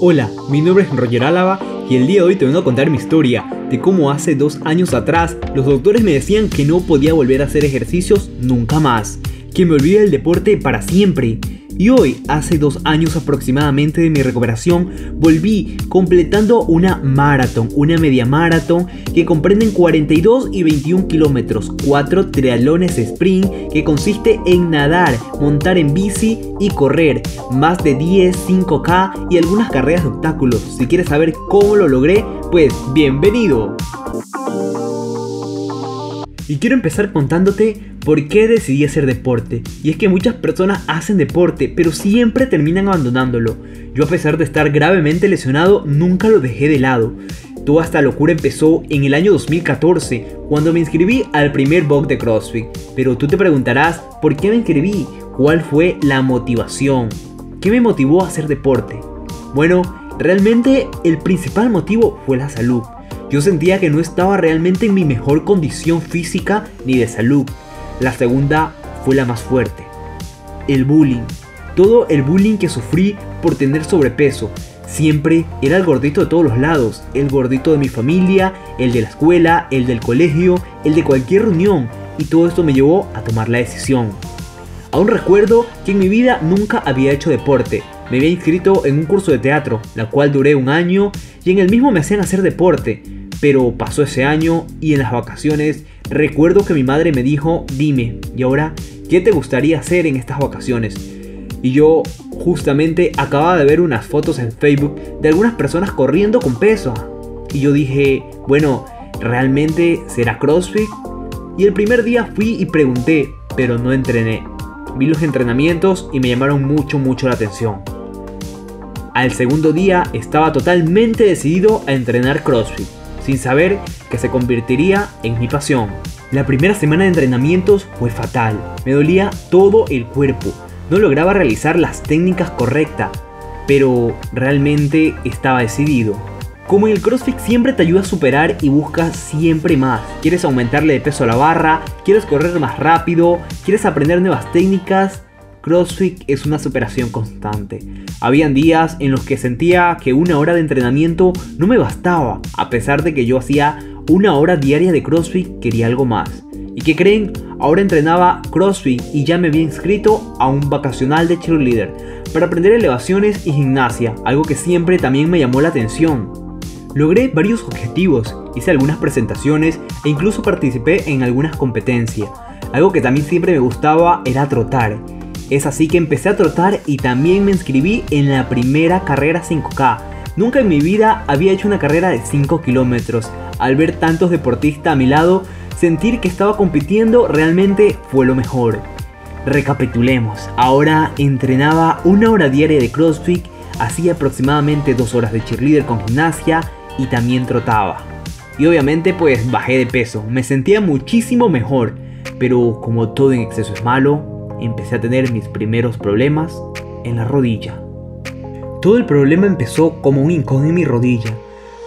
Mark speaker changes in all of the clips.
Speaker 1: Hola, mi nombre es Roger Álava y el día de hoy te vengo a contar mi historia de cómo hace dos años atrás los doctores me decían que no podía volver a hacer ejercicios nunca más, que me olvidé del deporte para siempre y hoy, hace dos años aproximadamente de mi recuperación, volví completando una maratón, una media maratón que comprenden 42 y 21 kilómetros, 4 triatlones sprint que consiste en nadar, montar en bici y correr, más de 10, 5K y algunas carreras de obstáculos. Si quieres saber cómo lo logré, pues bienvenido. Y quiero empezar contándote por qué decidí hacer deporte. Y es que muchas personas hacen deporte, pero siempre terminan abandonándolo. Yo a pesar de estar gravemente lesionado, nunca lo dejé de lado. Toda esta locura empezó en el año 2014, cuando me inscribí al primer box de CrossFit. Pero tú te preguntarás, ¿por qué me inscribí? ¿Cuál fue la motivación? ¿Qué me motivó a hacer deporte? Bueno, realmente el principal motivo fue la salud. Yo sentía que no estaba realmente en mi mejor condición física ni de salud. La segunda fue la más fuerte. El bullying. Todo el bullying que sufrí por tener sobrepeso. Siempre era el gordito de todos los lados. El gordito de mi familia, el de la escuela, el del colegio, el de cualquier reunión. Y todo esto me llevó a tomar la decisión. Aún recuerdo que en mi vida nunca había hecho deporte. Me había inscrito en un curso de teatro, la cual duré un año y en el mismo me hacían hacer deporte. Pero pasó ese año y en las vacaciones recuerdo que mi madre me dijo, dime, ¿y ahora qué te gustaría hacer en estas vacaciones? Y yo justamente acababa de ver unas fotos en Facebook de algunas personas corriendo con peso. Y yo dije, bueno, ¿realmente será CrossFit? Y el primer día fui y pregunté, pero no entrené. Vi los entrenamientos y me llamaron mucho, mucho la atención. Al segundo día estaba totalmente decidido a entrenar CrossFit sin saber que se convertiría en mi pasión. La primera semana de entrenamientos fue fatal, me dolía todo el cuerpo, no lograba realizar las técnicas correctas, pero realmente estaba decidido. Como en el CrossFit siempre te ayuda a superar y buscas siempre más. Quieres aumentarle de peso a la barra, quieres correr más rápido, quieres aprender nuevas técnicas, CrossFit es una superación constante. Habían días en los que sentía que una hora de entrenamiento no me bastaba, a pesar de que yo hacía una hora diaria de CrossFit, quería algo más. ¿Y qué creen? Ahora entrenaba CrossFit y ya me había inscrito a un vacacional de cheerleader para aprender elevaciones y gimnasia, algo que siempre también me llamó la atención. Logré varios objetivos, hice algunas presentaciones e incluso participé en algunas competencias. Algo que también siempre me gustaba era trotar es así que empecé a trotar y también me inscribí en la primera carrera 5K. Nunca en mi vida había hecho una carrera de 5 kilómetros. Al ver tantos deportistas a mi lado, sentir que estaba compitiendo realmente fue lo mejor. Recapitulemos, ahora entrenaba una hora diaria de CrossFit, hacía aproximadamente dos horas de cheerleader con gimnasia y también trotaba. Y obviamente pues bajé de peso, me sentía muchísimo mejor, pero como todo en exceso es malo, empecé a tener mis primeros problemas en la rodilla. Todo el problema empezó como un hincón en mi rodilla.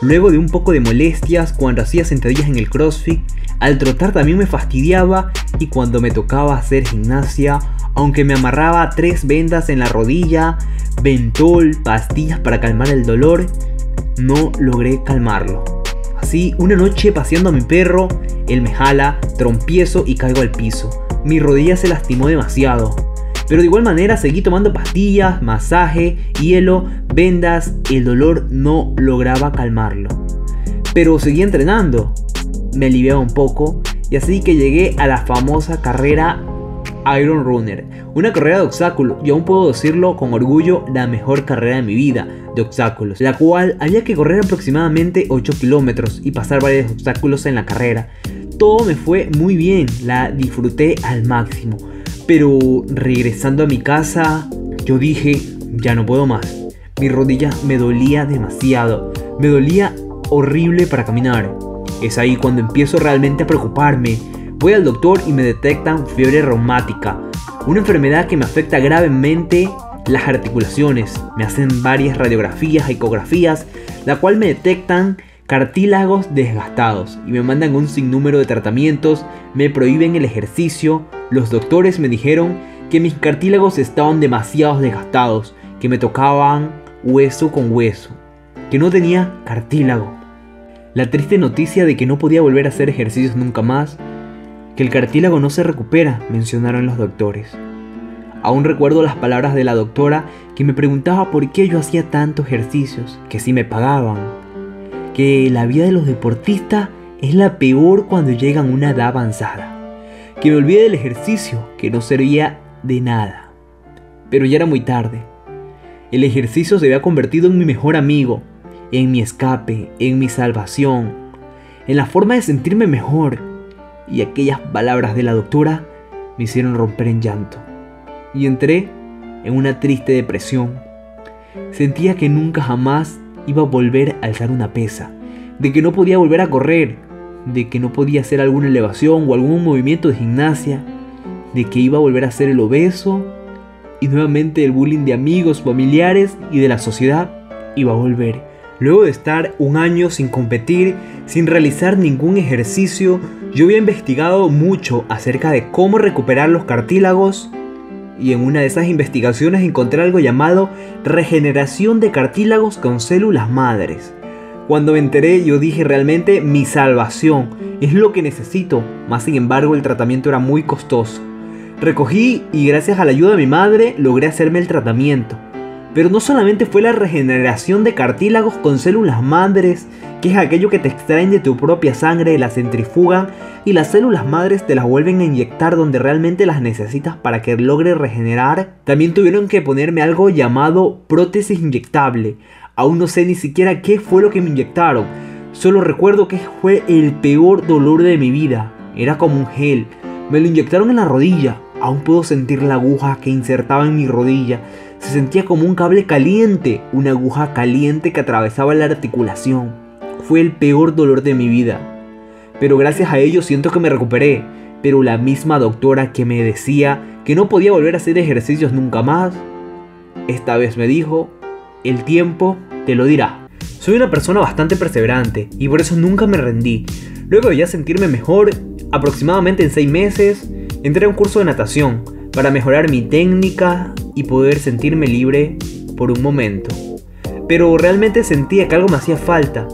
Speaker 1: Luego de un poco de molestias cuando hacía sentadillas en el CrossFit, al trotar también me fastidiaba y cuando me tocaba hacer gimnasia, aunque me amarraba tres vendas en la rodilla, ventol, pastillas para calmar el dolor, no logré calmarlo. Así, una noche paseando a mi perro, él me jala, trompiezo y caigo al piso mi rodilla se lastimó demasiado. Pero de igual manera seguí tomando pastillas, masaje, hielo, vendas, el dolor no lograba calmarlo. Pero seguí entrenando, me aliviaba un poco y así que llegué a la famosa carrera Iron Runner, una carrera de obstáculos, y aún puedo decirlo con orgullo, la mejor carrera de mi vida de obstáculos, la cual había que correr aproximadamente 8 kilómetros y pasar varios obstáculos en la carrera, todo me fue muy bien, la disfruté al máximo. Pero regresando a mi casa, yo dije, ya no puedo más. Mi rodilla me dolía demasiado, me dolía horrible para caminar. Es ahí cuando empiezo realmente a preocuparme. Voy al doctor y me detectan fiebre reumática, una enfermedad que me afecta gravemente las articulaciones. Me hacen varias radiografías, ecografías, la cual me detectan cartílagos desgastados y me mandan un sinnúmero de tratamientos, me prohíben el ejercicio, los doctores me dijeron que mis cartílagos estaban demasiado desgastados, que me tocaban hueso con hueso, que no tenía cartílago. La triste noticia de que no podía volver a hacer ejercicios nunca más, que el cartílago no se recupera, mencionaron los doctores. Aún recuerdo las palabras de la doctora que me preguntaba por qué yo hacía tantos ejercicios, que si me pagaban, que la vida de los deportistas es la peor cuando llegan a una edad avanzada, que me olvidé del ejercicio, que no servía de nada. Pero ya era muy tarde. El ejercicio se había convertido en mi mejor amigo, en mi escape, en mi salvación, en la forma de sentirme mejor. Y aquellas palabras de la doctora me hicieron romper en llanto. Y entré en una triste depresión. Sentía que nunca jamás iba a volver a alzar una pesa, de que no podía volver a correr, de que no podía hacer alguna elevación o algún movimiento de gimnasia, de que iba a volver a ser el obeso y nuevamente el bullying de amigos, familiares y de la sociedad iba a volver. Luego de estar un año sin competir, sin realizar ningún ejercicio, yo había investigado mucho acerca de cómo recuperar los cartílagos y en una de esas investigaciones encontré algo llamado regeneración de cartílagos con células madres. Cuando me enteré yo dije realmente mi salvación es lo que necesito, más sin embargo el tratamiento era muy costoso. Recogí y gracias a la ayuda de mi madre logré hacerme el tratamiento. Pero no solamente fue la regeneración de cartílagos con células madres, que es aquello que te extraen de tu propia sangre, las centrifugan y las células madres te las vuelven a inyectar donde realmente las necesitas para que logre regenerar. También tuvieron que ponerme algo llamado prótesis inyectable. Aún no sé ni siquiera qué fue lo que me inyectaron. Solo recuerdo que fue el peor dolor de mi vida. Era como un gel. Me lo inyectaron en la rodilla, Aún puedo sentir la aguja que insertaba en mi rodilla. Se sentía como un cable caliente, una aguja caliente que atravesaba la articulación. Fue el peor dolor de mi vida. Pero gracias a ello siento que me recuperé. Pero la misma doctora que me decía que no podía volver a hacer ejercicios nunca más, esta vez me dijo, el tiempo te lo dirá. Soy una persona bastante perseverante y por eso nunca me rendí. Luego de ya sentirme mejor, aproximadamente en 6 meses, Entré a un curso de natación para mejorar mi técnica y poder sentirme libre por un momento. Pero realmente sentía que algo me hacía falta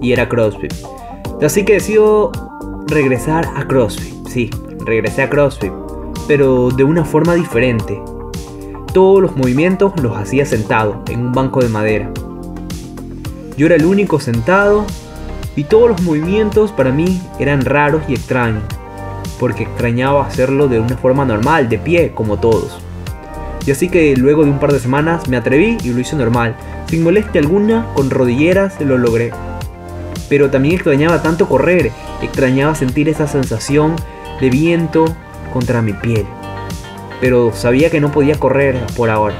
Speaker 1: y era CrossFit. Así que decido regresar a CrossFit. Sí, regresé a CrossFit, pero de una forma diferente. Todos los movimientos los hacía sentado en un banco de madera. Yo era el único sentado y todos los movimientos para mí eran raros y extraños porque extrañaba hacerlo de una forma normal, de pie, como todos. Y así que luego de un par de semanas me atreví y lo hice normal, sin molestia alguna, con rodilleras lo logré. Pero también extrañaba tanto correr, extrañaba sentir esa sensación de viento contra mi piel. Pero sabía que no podía correr por ahora.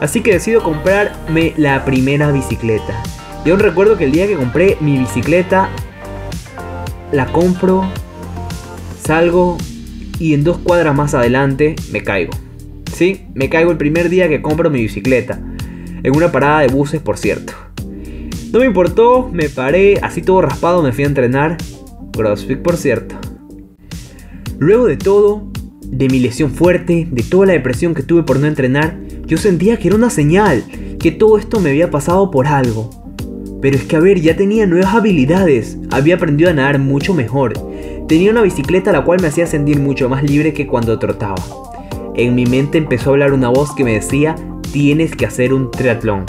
Speaker 1: Así que decido comprarme la primera bicicleta. Y aún recuerdo que el día que compré mi bicicleta, la compro Salgo y en dos cuadras más adelante me caigo. Me caigo el primer día que compro mi bicicleta. En una parada de buses, por cierto. No me importó, me paré, así todo raspado me fui a entrenar. CrossFit, por cierto. Luego de todo, de mi lesión fuerte, de toda la depresión que tuve por no entrenar, yo sentía que era una señal, que todo esto me había pasado por algo. Pero es que a ver, ya tenía nuevas habilidades, había aprendido a nadar mucho mejor Tenía una bicicleta la cual me hacía sentir mucho más libre que cuando trotaba. En mi mente empezó a hablar una voz que me decía, tienes que hacer un triatlón.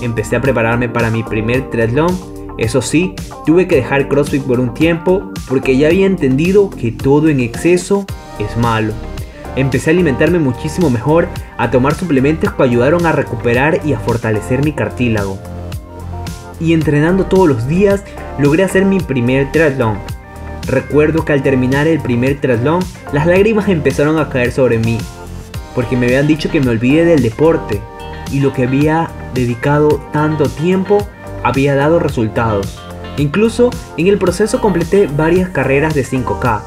Speaker 1: Empecé a prepararme para mi primer triatlón. Eso sí, tuve que dejar CrossFit por un tiempo porque ya había entendido que todo en exceso es malo. Empecé a alimentarme muchísimo mejor, a tomar suplementos que ayudaron a recuperar y a fortalecer mi cartílago. Y entrenando todos los días, logré hacer mi primer triatlón. Recuerdo que al terminar el primer traslón, las lágrimas empezaron a caer sobre mí, porque me habían dicho que me olvide del deporte y lo que había dedicado tanto tiempo había dado resultados. Incluso en el proceso completé varias carreras de 5K,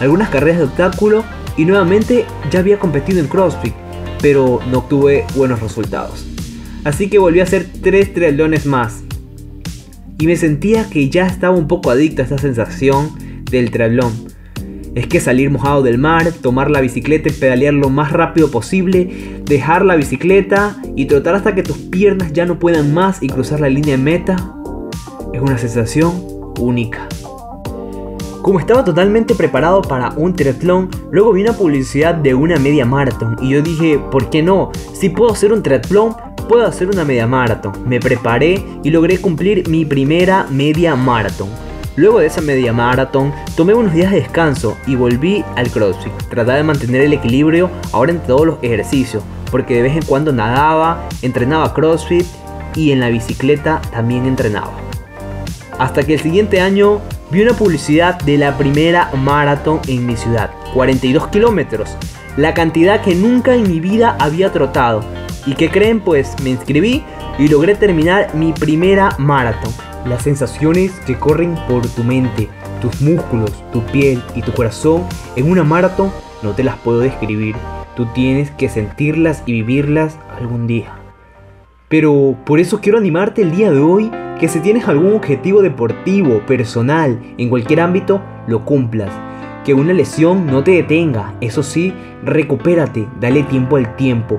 Speaker 1: algunas carreras de obstáculo y nuevamente ya había competido en CrossFit, pero no obtuve buenos resultados. Así que volví a hacer tres triatlones más. Y me sentía que ya estaba un poco adicto a esta sensación del triatlón. es que salir mojado del mar, tomar la bicicleta y pedalear lo más rápido posible, dejar la bicicleta y trotar hasta que tus piernas ya no puedan más y cruzar la línea de meta, es una sensación única. Como estaba totalmente preparado para un triatlón, luego vi una publicidad de una media maratón y yo dije, ¿por qué no? Si puedo hacer un triatlón, puedo hacer una media maratón. Me preparé y logré cumplir mi primera media maratón. Luego de esa media maratón, tomé unos días de descanso y volví al CrossFit. Trataba de mantener el equilibrio ahora en todos los ejercicios, porque de vez en cuando nadaba, entrenaba CrossFit y en la bicicleta también entrenaba. Hasta que el siguiente año vi una publicidad de la primera maratón en mi ciudad, 42 kilómetros, la cantidad que nunca en mi vida había trotado. ¿Y qué creen? Pues me inscribí y logré terminar mi primera maratón. Las sensaciones que corren por tu mente, tus músculos, tu piel y tu corazón en una maratón no te las puedo describir. Tú tienes que sentirlas y vivirlas algún día. Pero por eso quiero animarte el día de hoy que si tienes algún objetivo deportivo, personal, en cualquier ámbito, lo cumplas. Que una lesión no te detenga. Eso sí, recupérate, dale tiempo al tiempo.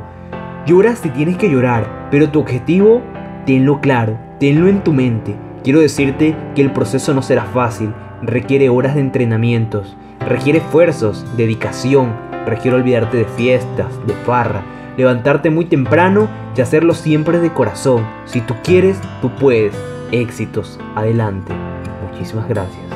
Speaker 1: Llora si tienes que llorar, pero tu objetivo, tenlo claro, tenlo en tu mente. Quiero decirte que el proceso no será fácil, requiere horas de entrenamientos, requiere esfuerzos, dedicación, requiere olvidarte de fiestas, de farra, levantarte muy temprano y hacerlo siempre de corazón. Si tú quieres, tú puedes. Éxitos, adelante. Muchísimas gracias.